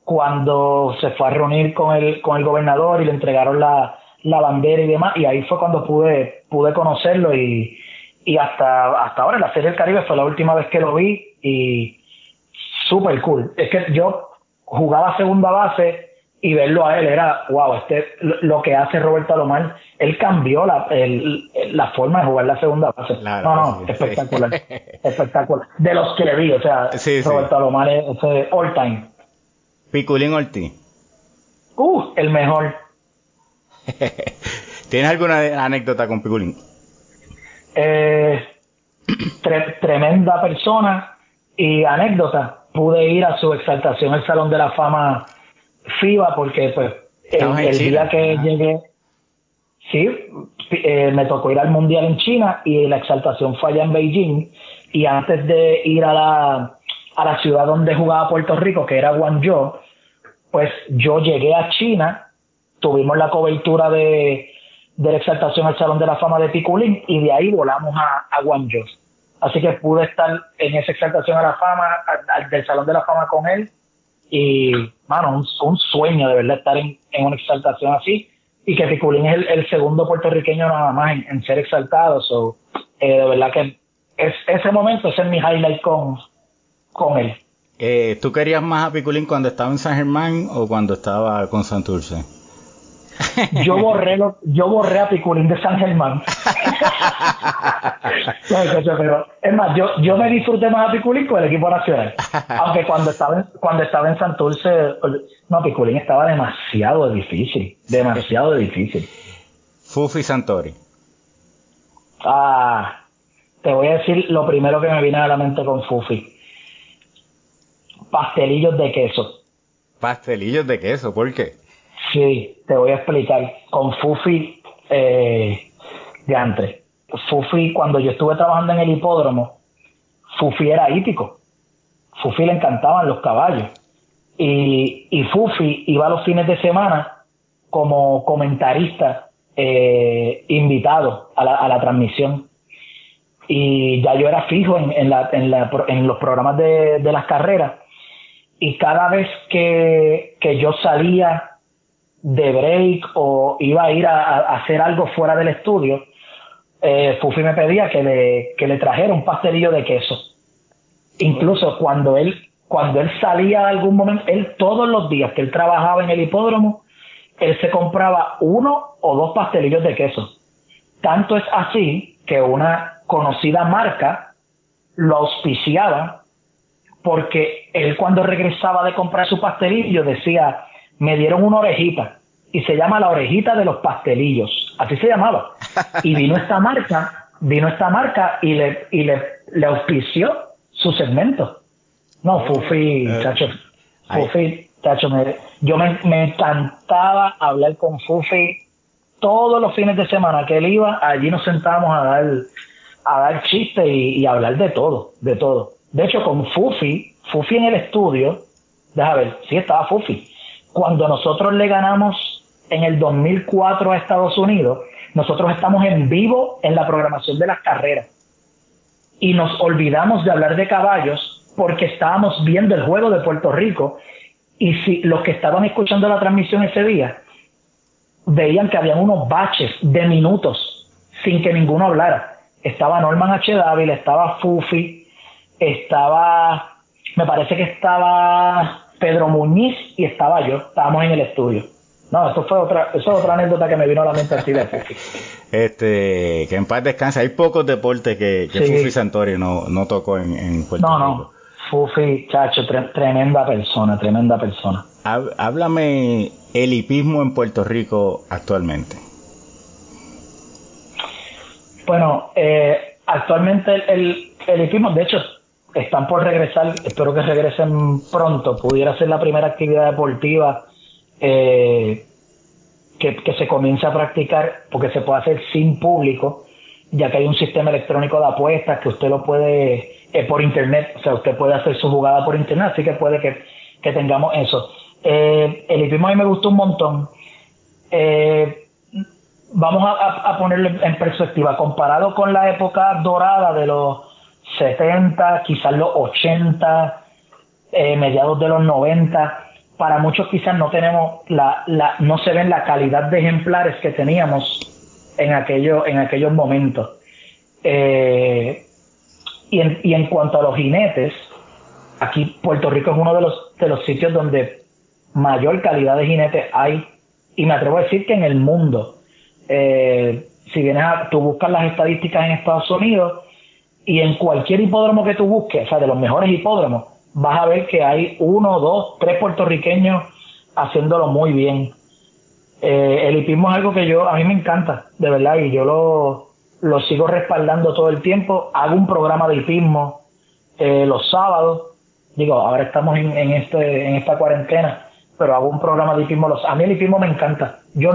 cuando se fue a reunir con el, con el gobernador y le entregaron la, la bandera y demás, y ahí fue cuando pude, pude conocerlo y, y hasta, hasta ahora la Serie del Caribe fue la última vez que lo vi y súper cool. Es que yo jugaba segunda base y verlo a él era, wow, este, lo que hace Roberto Alomar, él cambió la, la forma de jugar la segunda base. no, no, espectacular, espectacular. De los que le vi, o sea, Roberto Alomar es all time. Piculín Ortiz. Uh, el mejor. ¿Tienes alguna anécdota con Piculín? Eh, tremenda persona y anécdota. Pude ir a su exaltación al Salón de la Fama FIBA porque pues el, día que llegué, sí, eh, me tocó ir al Mundial en China y la exaltación fue allá en Beijing. Y antes de ir a la, a la ciudad donde jugaba Puerto Rico, que era Guangzhou, pues yo llegué a China, tuvimos la cobertura de, de la exaltación al Salón de la Fama de Piculín y de ahí volamos a, a Guangzhou. Así que pude estar en esa exaltación a la fama, del Salón de la Fama con él y, mano, un, sueño de verdad estar en, una exaltación así. Y que Piculín es el, segundo puertorriqueño nada más en, ser exaltado. So, eh, de verdad que es, ese momento, ese es mi highlight con, con él. Eh, ¿Tú querías más a Piculín cuando estaba en San Germán o cuando estaba con Santurce? Yo borré, yo borré a Piculín de San Germán. pero, es más, yo, yo me disfruté más a Piculín con el equipo nacional. Aunque cuando estaba en, cuando estaba en Santurce, no, Piculín estaba demasiado difícil. Demasiado difícil. Fufi Santori. Ah, te voy a decir lo primero que me viene a la mente con Fufi. Pastelillos de queso. Pastelillos de queso, ¿por qué? Sí, te voy a explicar. Con Fufi, eh, de antes. Fufi, cuando yo estuve trabajando en el hipódromo, Fufi era hípico. Fufi le encantaban los caballos. Y, y Fufi iba los fines de semana como comentarista eh, invitado a la, a la, transmisión. Y ya yo era fijo en, en, la, en, la, en los programas de, de, las carreras. Y cada vez que, que yo salía de break o iba a ir a, hacer algo fuera del estudio, eh, Fufi me pedía que le, que le trajera un pastelillo de queso. Incluso cuando él, cuando él salía a algún momento, él todos los días que él trabajaba en el hipódromo, él se compraba uno o dos pastelillos de queso. Tanto es así que una conocida marca lo auspiciaba porque él cuando regresaba de comprar su pastelillo decía, me dieron una orejita y se llama la orejita de los pastelillos, así se llamaba. Y vino esta marca, vino esta marca y le, y le, le auspició su segmento. No, oh, Fufi, eh, chacho, Fufi, chacho, yo me, me encantaba hablar con Fufi todos los fines de semana que él iba, allí nos sentábamos a dar, a dar chistes y, y hablar de todo, de todo. De hecho, con Fufi, Fufi en el estudio, déjame ver, sí estaba Fufi cuando nosotros le ganamos en el 2004 a Estados Unidos, nosotros estamos en vivo en la programación de las carreras y nos olvidamos de hablar de caballos porque estábamos viendo el juego de Puerto Rico y si los que estaban escuchando la transmisión ese día veían que habían unos baches de minutos sin que ninguno hablara. Estaba Norman H. Dávila, estaba Fufi, estaba, me parece que estaba Pedro Muñiz y estaba yo, estábamos en el estudio. No, eso fue otra, eso es otra anécdota que me vino a la mente así de Este, que en paz descanse. Hay pocos deportes que, que Fufi Santori no, no tocó en, en Puerto no, Rico. No, no. Fufi, chacho, tremenda persona, tremenda persona. Háblame el hipismo en Puerto Rico actualmente. Bueno, eh, actualmente el, el, el hipismo, de hecho, están por regresar, espero que regresen pronto, pudiera ser la primera actividad deportiva eh, que, se comience a practicar, porque se puede hacer sin público, ya que hay un sistema electrónico de apuestas que usted lo puede, eh, por internet, o sea, usted puede hacer su jugada por internet, así que puede que, tengamos eso. Eh, el hipismo a mí me gustó un montón. vamos a, a ponerlo en perspectiva, comparado con la época dorada de los 70, quizás los 80, eh, mediados de los 90, para muchos quizás no tenemos la, la, no se ven la calidad de ejemplares que teníamos en aquello, en aquellos momentos. Eh, y, en, y en cuanto a los jinetes, aquí Puerto Rico es uno de los, de los sitios donde mayor calidad de jinetes hay, y me atrevo a decir que en el mundo. Eh, si vienes a, tú buscas las estadísticas en Estados Unidos y en cualquier hipódromo que tú busques, o sea, de los mejores hipódromos, vas a ver que hay uno, dos, tres puertorriqueños haciéndolo muy bien. Eh, el hipismo es algo que yo, a mí me encanta, de verdad, y yo lo, lo sigo respaldando todo el tiempo. Hago un programa de hipismo eh, los sábados. Digo, ahora estamos en, en, este, en esta cuarentena, pero hago un programa de hipismo los A mí el hipismo me encanta. Yo,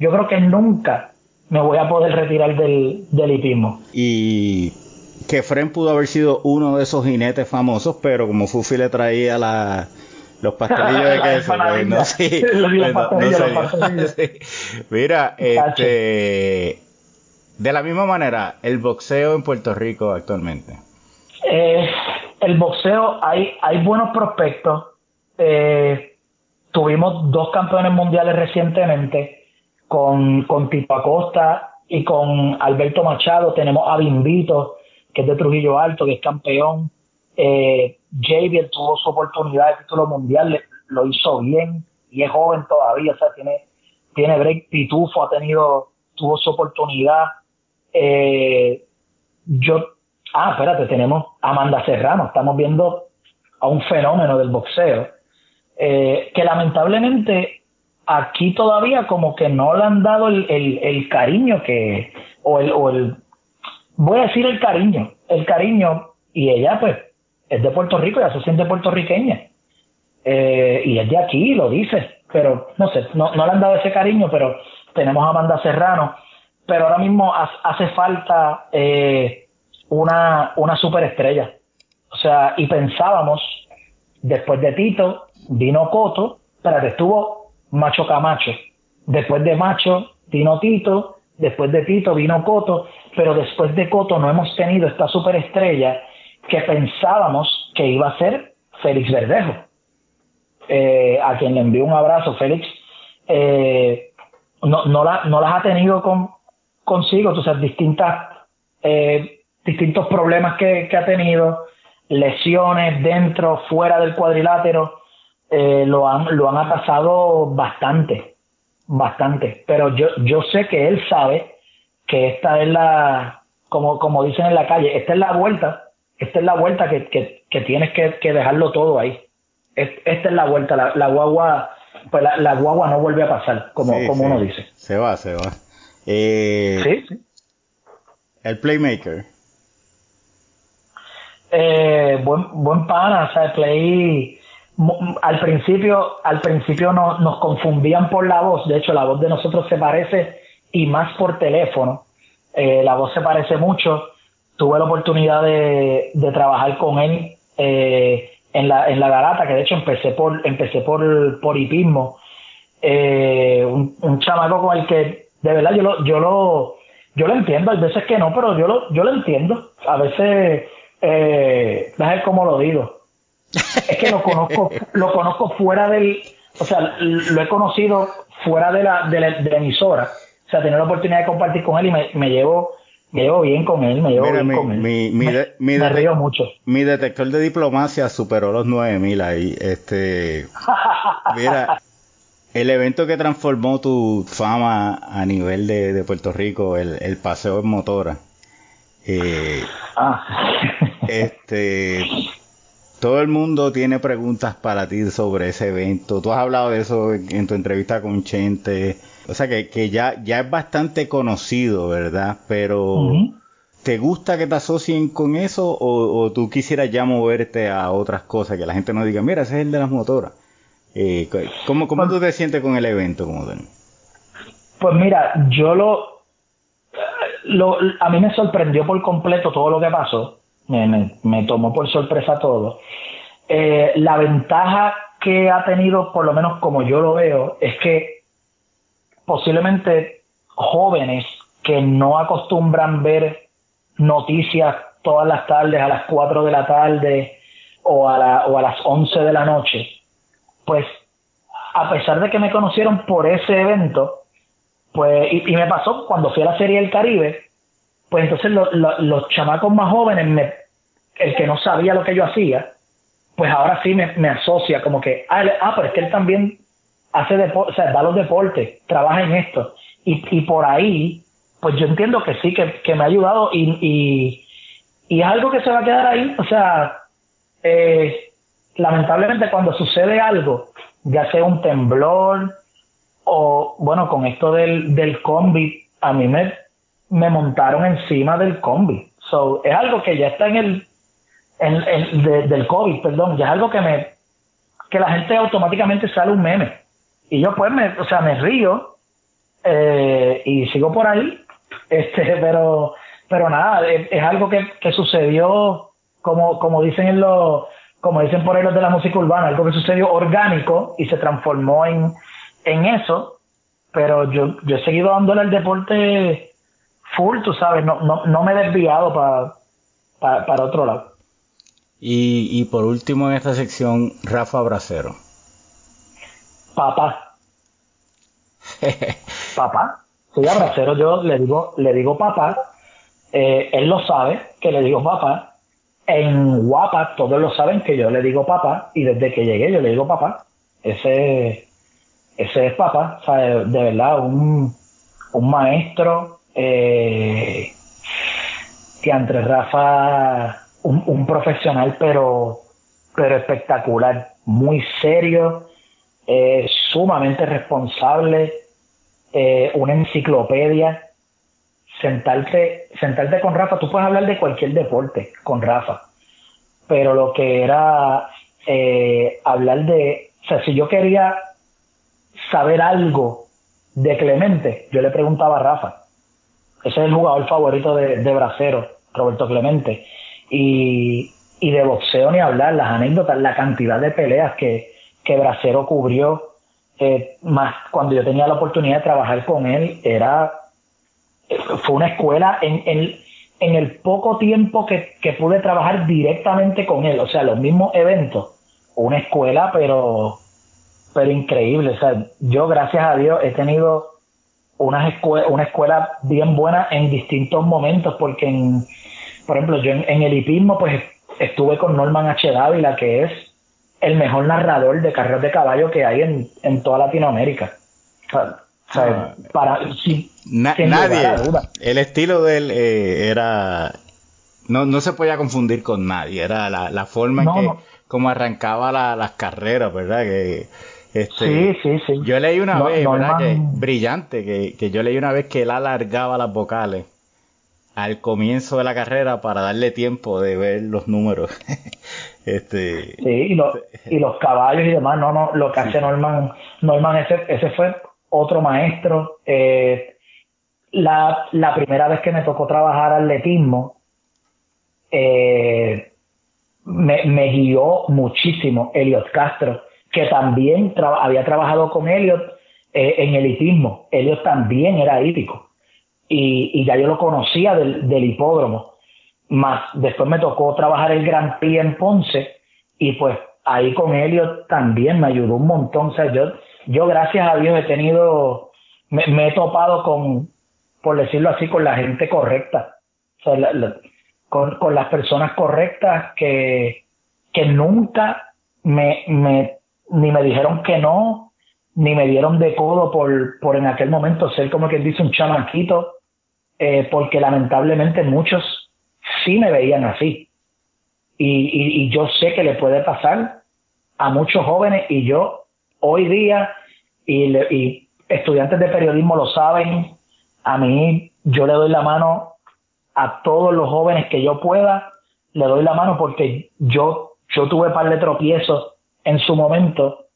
yo creo que nunca me voy a poder retirar del, del hipismo. Y que Fren pudo haber sido uno de esos jinetes famosos, pero como Fufi le traía la, los pastelillos de queso, pues, no, sí, no, Mira, este, de la misma manera, el boxeo en Puerto Rico actualmente. Eh, el boxeo, hay, hay buenos prospectos. Eh, tuvimos dos campeones mundiales recientemente con, con Tito Acosta y con Alberto Machado. Tenemos a Bimbito, que es de Trujillo Alto, que es campeón. Eh, Javier tuvo su oportunidad de título mundial, lo hizo bien y es joven todavía, o sea, tiene, tiene break. Pitufo ha tenido, tuvo su oportunidad. Eh, yo, ah, espérate, tenemos Amanda Serrano, estamos viendo a un fenómeno del boxeo, eh, que lamentablemente aquí todavía como que no le han dado el, el, el cariño que, o el, o el, voy a decir el cariño, el cariño, y ella pues es de Puerto Rico, ya se siente puertorriqueña, eh, y es de aquí, lo dice, pero no sé, no, no le han dado ese cariño, pero tenemos a Amanda Serrano, pero ahora mismo hace falta eh, una, una superestrella. O sea, y pensábamos, después de Tito, vino Coto, que estuvo Macho Camacho. Después de Macho, vino Tito, después de Tito vino Coto, pero después de Coto no hemos tenido esta superestrella que pensábamos que iba a ser Félix Verdejo, eh, a quien le envío un abrazo. Félix eh, no, no, la, no las ha tenido con, consigo, tú sabes, distintas, eh, distintos problemas que, ha tenido, lesiones dentro, fuera del cuadrilátero, eh, lo, han, lo han atrasado bastante, bastante. Pero yo, yo sé que él sabe que esta es la, como, como dicen en la calle, esta es la vuelta, esta es la vuelta que, que, que tienes que, que, dejarlo todo ahí. Esta es la vuelta, la, la guagua, pues la, la, guagua no vuelve a pasar, como, como uno dice. Se va, se va. Eh, sí, sí. El playmaker. Eh, buen, buen pana, o sea, play al principio, al principio no, nos confundían por la voz, de hecho la voz de nosotros se parece y más por teléfono, eh, la voz se parece mucho, tuve la oportunidad de, de trabajar con él eh, en la, en la garata, que de hecho empecé por, empecé por, por hipismo, eh, un, un chamaco con el que de verdad yo lo, yo lo, yo lo entiendo, hay veces que no, pero yo lo, yo lo entiendo, a veces, eh, ver cómo lo digo, es que lo conozco, lo conozco fuera del, o sea, lo he conocido fuera de la, de la, de la emisora. O sea, tener la oportunidad de compartir con él y me, me llevo, me llevo bien con él, me llevo bien con él. Mi, mi, me, me río mucho. Mi detector de diplomacia superó los 9000 ahí. Este, mira, el evento que transformó tu fama a nivel de, de Puerto Rico, el, el paseo en motora. Eh, ah. este, todo el mundo tiene preguntas para ti sobre ese evento. Tú has hablado de eso en tu entrevista con Chente. O sea que, que ya, ya es bastante conocido, ¿verdad? Pero, uh -huh. ¿te gusta que te asocien con eso o, o, tú quisieras ya moverte a otras cosas? Que la gente no diga, mira, ese es el de las motoras. Eh, ¿Cómo, cómo pues, tú te sientes con el evento como tal? Pues mira, yo lo, lo, a mí me sorprendió por completo todo lo que pasó me, me, me tomó por sorpresa todo. Eh, la ventaja que ha tenido, por lo menos como yo lo veo, es que posiblemente jóvenes que no acostumbran ver noticias todas las tardes a las 4 de la tarde o a, la, o a las 11 de la noche, pues a pesar de que me conocieron por ese evento, pues, y, me pasó cuando fui a la Serie del Caribe, pues entonces los chamacos más jóvenes, me, el que no sabía lo que yo hacía, pues ahora sí me, asocia como que, ah, ah, pero es que él también hace deporte, o sea, da los deportes, trabaja en esto. Y, y por ahí, pues yo entiendo que sí, que, que me ha ayudado y, y, y, es algo que se va a quedar ahí. O sea, eh, lamentablemente cuando sucede algo, ya sea un temblor o, bueno, con esto del, del combi, a mí me, me montaron encima del combi. So, es algo que ya está en el, en, del COVID, perdón, ya es algo que me, que la gente automáticamente sale un meme. Y yo pues me, o sea, me río, eh, y sigo por ahí, este, pero, pero nada, es, algo que, que sucedió, como, como dicen en los, como dicen por ahí los de la música urbana, algo que sucedió orgánico y se transformó en, en eso, pero yo, yo he seguido dándole al deporte full, tú sabes, no, no, no me he desviado para para otro lado. Y, y por último en esta sección, Rafa Bracero. Papá. papá. Soy abracero, yo le digo, le digo papá. Eh, él lo sabe que le digo papá en Guapa todos lo saben que yo le digo papá y desde que llegué yo le digo papá. Ese, ese es papá, o sea, de, verdad, un, un maestro eh, entre Rafa, un, un, profesional pero, pero espectacular, muy serio, eh, sumamente responsable, eh, una enciclopedia sentarte, sentarte con Rafa, tú puedes hablar de cualquier deporte con Rafa, pero lo que era eh, hablar de, o sea, si yo quería saber algo de Clemente, yo le preguntaba a Rafa. Ese es el jugador favorito de, de Bracero, Roberto Clemente. Y, y de boxeo ni hablar, las anécdotas, la cantidad de peleas que, que Bracero cubrió, eh, más cuando yo tenía la oportunidad de trabajar con él, era fue una escuela en, en, en el poco tiempo que, que, pude trabajar directamente con él, o sea, los mismos eventos, una escuela, pero, pero increíble. O sea, yo, gracias a Dios, he tenido una, escuela, una escuela bien buena en distintos momentos, porque, en, por ejemplo, yo en, el hipismo, pues estuve con Norman H. Dávila, que es el mejor narrador de carreras de caballo que hay en, en toda Latinoamérica. Ah. para, nadie. El estilo de él eh, era. No, no se podía confundir con nadie. Era la, la forma en que. Como arrancaba las carreras, ¿verdad? Que. Este, sí, sí, sí. Yo leí una vez, ¿verdad? Que, brillante, que, que yo leí una vez que él alargaba las vocales al comienzo de la carrera para darle tiempo de ver los números. este, sí, y, y, los caballos y demás, no, no, lo que hace Norman, Norman ese, ese fue otro maestro. Eh, la, la, primera vez que me tocó trabajar atletismo, eh, me, me, guió muchísimo Eliot Castro, que también había trabajado con Eliot eh, en el hipismo. Eliot también era hípico. Y, y ya yo lo conocía del, hipódromo. Más después me tocó trabajar el Gran Prix en Ponce y pues ahí con Eliot también me ayudó un montón. O sea, yo yo gracias a Dios he tenido, me, he topado con, por decirlo así, con la gente correcta, con, con, las personas correctas que, que nunca me, ni me dijeron que no, ni me dieron de codo por, por en aquel momento ser como quien dice un chamaquito, eh, porque lamentablemente muchos sí me veían así. Y, y, y yo sé que le puede pasar a muchos jóvenes y yo hoy día, y, y estudiantes de periodismo lo saben, a mí yo le doy la mano a todos los jóvenes que yo pueda, le doy la mano porque yo, yo tuve par de tropiezos en su momento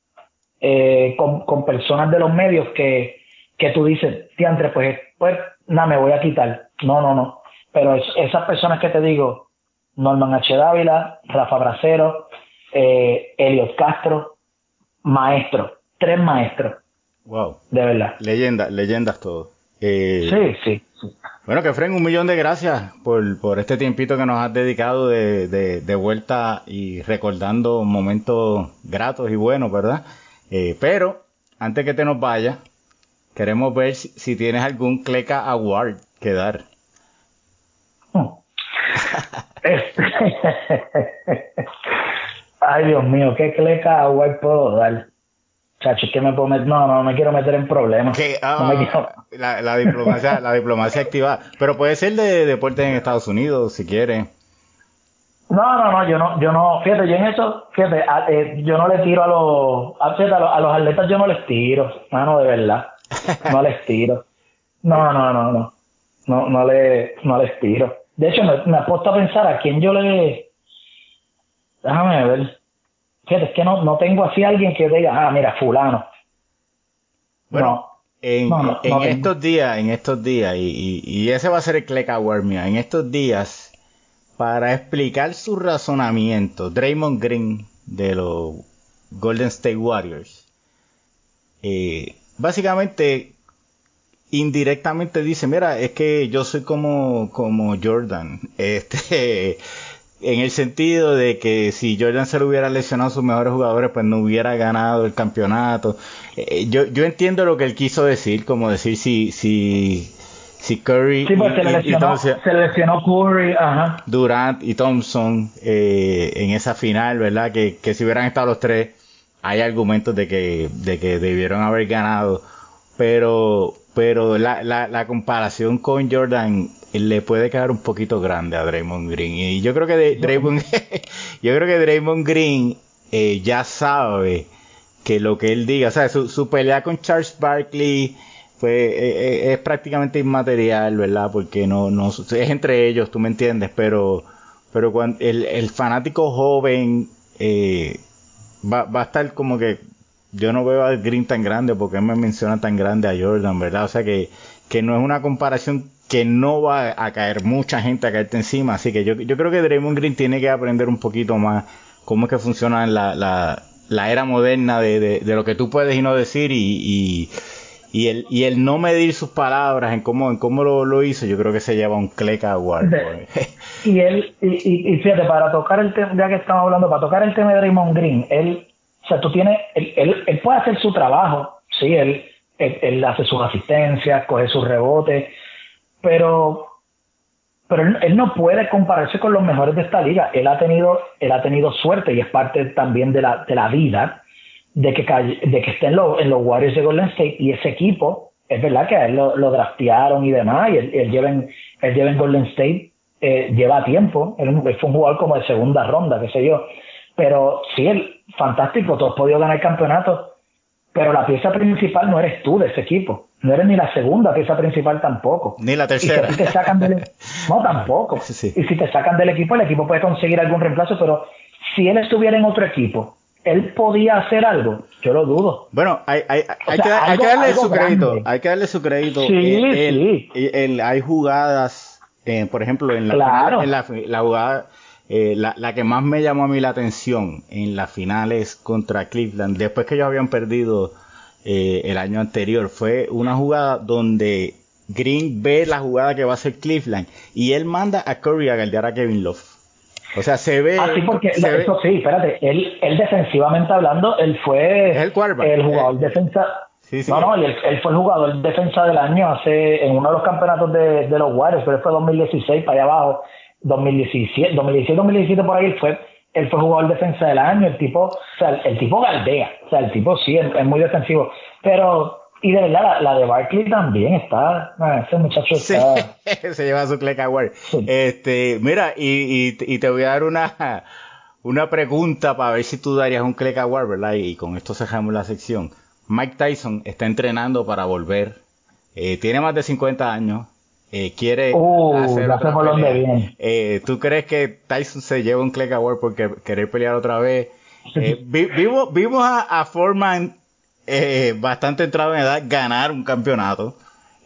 eh, con, con, personas de los medios que, que tú dices, Tiantre, pues, pues nada, me voy a quitar. No, no, no. Pero esas personas que te digo, Norman H. Dávila, Rafa Bracero, eh, Eliot Castro, maestro, tres maestros. Wow. De verdad. Leyenda, leyendas todos. Sí, sí. Bueno, que Fren, un millón de gracias por, por este tiempito que nos has dedicado de, de, vuelta y recordando momentos gratos y buenos, ¿verdad? Eh, pero, antes que te nos vaya, queremos ver si, tienes algún Cleca Award que dar. Ay, Dios mío, ¿qué Cleca Award puedo dar? Chacho, que me puedo meter? No, no, me quiero meter en problemas. Ah, la, diplomacia, la diplomacia activa. Pero puede ser de deportes en Estados Unidos, si quiere. No, no, no, yo no, yo no, fíjate, yo en eso, fíjate, eh, yo no le tiro a los, a, los, atletas yo no les tiro, mano, de verdad, no les tiro. No, no, no, no, no, no, le, no les tiro. De hecho, me, me apuesto a pensar a quién yo le, déjame ver, Fíjate, es que no, no tengo así alguien que diga, ah, mira, fulano. Bueno, en, estos días, en estos días, y, y, ese va a ser el Click Award mía, en estos días, para explicar su razonamiento, Draymond Green de los Golden State Warriors, eh, básicamente, indirectamente dice, mira, es que yo soy como, como Jordan, este, en el sentido de que si Jordan se lo hubiera lesionado a sus mejores jugadores, pues no hubiera ganado el campeonato. Eh, yo, yo entiendo lo que él quiso decir, como decir si, si, si Curry sí, pues se, le lesionó, se lesionó Curry, ajá. Durant y Thompson eh, en esa final, ¿verdad? Que, que si hubieran estado los tres, hay argumentos de que, de que debieron haber ganado. Pero, pero la, la, la comparación con Jordan le puede quedar un poquito grande a Draymond Green. Y yo creo que Draymond, yo creo que Draymond Green eh, ya sabe que lo que él diga, o sea, su, pelea con Charles Barkley pues eh, eh, es prácticamente inmaterial, ¿verdad? Porque no, no es entre ellos, tú me entiendes, pero pero cuando el, el fanático joven va, va a estar como que yo no veo a Green tan grande porque él me menciona tan grande a Jordan, ¿verdad? O sea que, que no es una comparación que no va a caer mucha gente a caerte encima. Así que yo, yo creo que Draymond Green tiene que aprender un poquito más cómo es que funciona la, la, la era moderna de, de, lo que tú puedes y no decir y, y, el, y el no medir sus palabras en cómo, en cómo lo, lo hizo, yo creo que se lleva un cleca guard. y él, y, y, fíjate, para tocar el tema, ya que estamos hablando, para tocar el tema de Draymond Green, él, o sea, tú tienes, él, él, él puede hacer su trabajo, sí, él, él, él hace sus asistencias, coge sus rebotes, pero pero él, no puede compararse con los mejores de esta liga. Él ha tenido, él ha tenido suerte y es parte también de la, de la vida de que, de que esté en, en los Warriors de Golden State y ese equipo, es verdad que a él lo, lo draftearon y demás, y él, él, lleva, en, él lleva en Golden State, eh, lleva tiempo, él, fue un jugador como de segunda ronda, qué sé yo, pero sí, él, fantástico, todos podido ganar campeonatos, pero la pieza principal no eres tú de ese equipo no eres ni la segunda pieza principal tampoco. Ni la tercera. Y si te sacan del, no, tampoco. Y si te sacan del equipo, el equipo puede conseguir algún reemplazo, pero si él estuviera en otro equipo, ¿él podía hacer algo? Yo lo dudo. Bueno, hay, hay, hay, que, darle su crédito. Hay que darle su crédito. Sí, sí. hay jugadas, eh, por ejemplo, en la, en la, jugada... Eh, la, la, que más me llamó a mí la atención en las finales contra Cleveland, después que ellos habían perdido eh, el año anterior. Fue una jugada donde Green ve la jugada que va a hacer Cleveland y él manda a Curry a guardiar a Kevin Love. O sea, se ve. Ah, sí, porque eso sí, espérate. Él, él defensivamente hablando, él fue el, jugador defensa. No, no, él, fue el jugador defensa del año hace en uno de los campeonatos de, de los Warriors, pero fue 2016 para allá abajo. 2017, 2017, 2017 por ahí él fue él fue jugador defensa del año, el tipo, o sea, el, tipo galdea, o sea, el tipo sí es, muy defensivo, pero y de verdad, la, de Barkley también está. Ah, ese muchacho está. se lleva su Cleck Award. Este, mira, y, y, te voy a dar una, una pregunta para ver si tú darías un Cleck Award, ¿verdad? Y con esto cerramos la sección. Mike Tyson está entrenando para volver. Eh, tiene más de 50 años eh, quiere uh, hacer otra pelea. Eh, ¿Tú crees que Tyson se lleva un Clegg Award porque querer pelear otra vez? Eh, vimos, vimos a, a Foreman eh, bastante entrado en edad ganar un campeonato.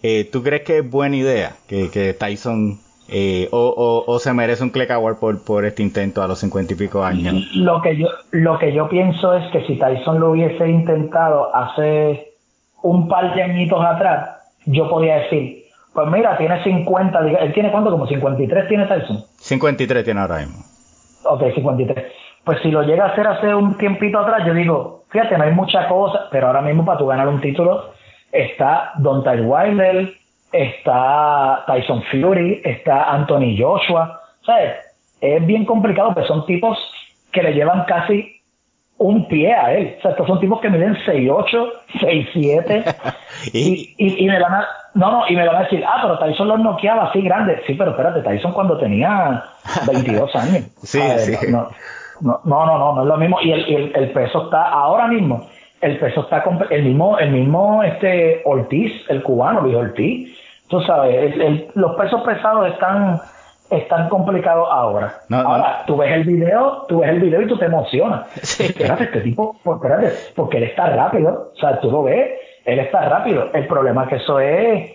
Eh, ¿Tú crees que es buena idea que, que Tyson eh, o, o, o, se merece un Clegg Award por, por este intento a los cincuenta y pico años? Lo que yo lo que yo pienso es que si Tyson lo hubiese intentado hace un par de añitos atrás, yo podía decir, pues mira, tiene 50, él tiene cuánto, como 53 tiene Tyson. 53 tiene ahora mismo. Ok, 53. Pues si lo llega a hacer hace un tiempito atrás, yo digo, fíjate, no hay mucha cosa, pero ahora mismo para tú ganar un título está Don Ty Wilder, está Tyson Fury, está Anthony Joshua, ¿sabes? Es bien complicado, pero son tipos que le llevan casi un pie a él. O sea, estos son tipos que miden 6'8, 6'7 y, y, y, me van a, no, no, y me van a decir, ah, pero Tyson los noqueaba así grandes. Sí, pero espérate, Tyson cuando tenía 22 años. sí, sí. No, no, no, no, no, es lo mismo. Y el, el, peso está, ahora mismo, el peso está con el mismo, el mismo este Ortiz, el cubano, Luis Ortiz. Tú sabes, los pesos pesados están están complicados ahora. ahora, tú ves el video, tú ves el video y tú te emocionas. Espérate, este tipo, pues, espérate, porque él está rápido. O sea, tú lo ves, él está rápido. El problema es que eso es,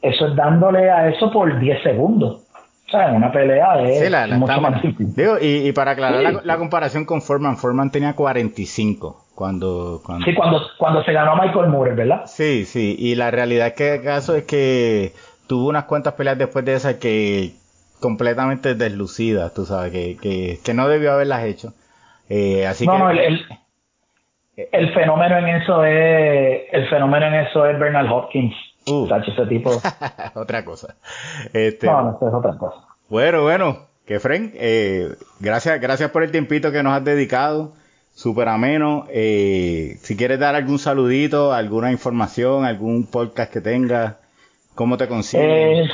eso es dándole a eso por 10 segundos. O sea, en una pelea es mucho más difícil. Digo, y, para aclarar la, comparación con Foreman, Foreman tenía 45 cuando, cuando... Sí, cuando, cuando se ganó Michael Moore, ¿verdad? Sí, sí, y la realidad es que el caso es que tuvo unas cuantas peleas después de esa que completamente deslucidas, tú sabes, que, que, no debió haberlas hecho. Eh, así no, que... no, el, el, fenómeno en eso es, el fenómeno en eso es Bernard Hopkins. Uh. ese tipo. otra cosa. Este, no, no, es otra cosa. Bueno, bueno, que Fren, eh, gracias, gracias por el tiempito que nos has dedicado. Súper ameno. Eh, si quieres dar algún saludito, alguna información, algún podcast que tengas, ¿cómo te consigues? Eh,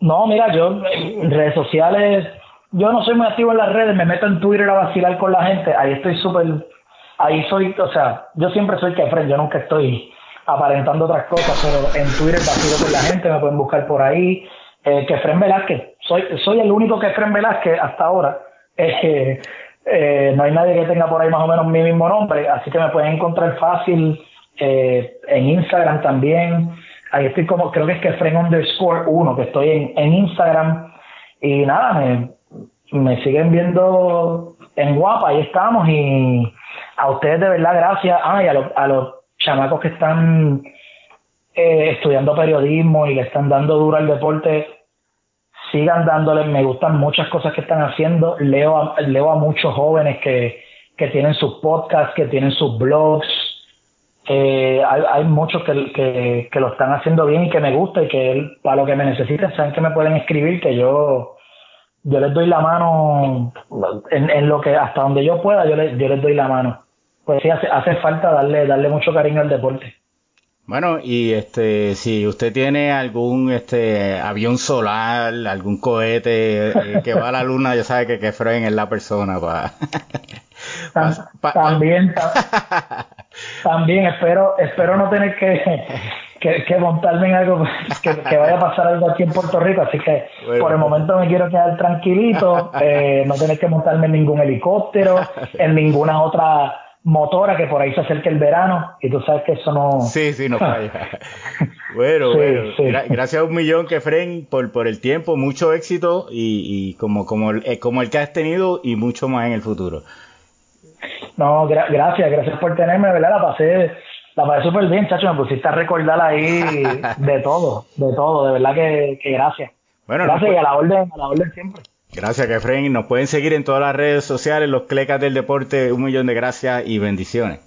no, mira, yo en redes sociales, yo no soy muy activo en las redes, me meto en Twitter a vacilar con la gente, ahí estoy súper, ahí soy, o sea, yo siempre soy Kefren, yo nunca estoy aparentando otras cosas, pero en Twitter vacilo con la gente, me pueden buscar por ahí, eh, Kefren Velázquez, soy, soy el único Kefren Velázquez hasta ahora, eh, eh, no hay nadie que tenga por ahí más o menos mi mismo nombre, así que me pueden encontrar fácil eh, en Instagram también, ahí estoy como, creo que es que Fren underscore uno, que estoy en, en Instagram. Y nada, me, me siguen viendo en guapa, ahí estamos. Y a ustedes de verdad, gracias. Ah, y a, los, a los chamacos que están eh, estudiando periodismo y le están dando duro al deporte, sigan dándole, me gustan muchas cosas que están haciendo. Leo a, leo a muchos jóvenes que, que tienen sus podcasts, que tienen sus blogs, eh, hay, muchos que, que, lo están haciendo bien y que me gusta y que para lo que me necesiten saben que me pueden escribir que yo yo les doy la mano en, lo que hasta donde yo pueda yo les, yo les doy la mano. Pues sí hace, hace falta darle darle mucho cariño al deporte bueno, y este, si usted tiene algún este avión solar, algún cohete eh, que va a la luna, ya sabe que que es la persona para. también, también espero, espero no tener que, que, montarme en algo que, vaya a pasar algo aquí en Puerto Rico, así que por el momento me quiero quedar tranquilito, eh, no tener que montarme en ningún helicóptero, en ninguna otra motora que por ahí se acerque el verano y tú sabes que eso no... Sí, sí, no falla. bueno, bueno, gracias a un millón, Kefren, por, por el tiempo, mucho éxito y, y como, como, el, eh, como el que has tenido y mucho más en el futuro. No, gracias, gracias por tenerme, ¿verdad? La pasé, la pasé súper bien, chacho, me pusiste a recordar ahí de todo, de todo, de verdad que, que gracias. Bueno, gracias y a la orden, a la orden siempre. Gracias, Kefren. Nos pueden seguir en todas las redes sociales, los clecas del deporte. Un millón de gracias y bendiciones.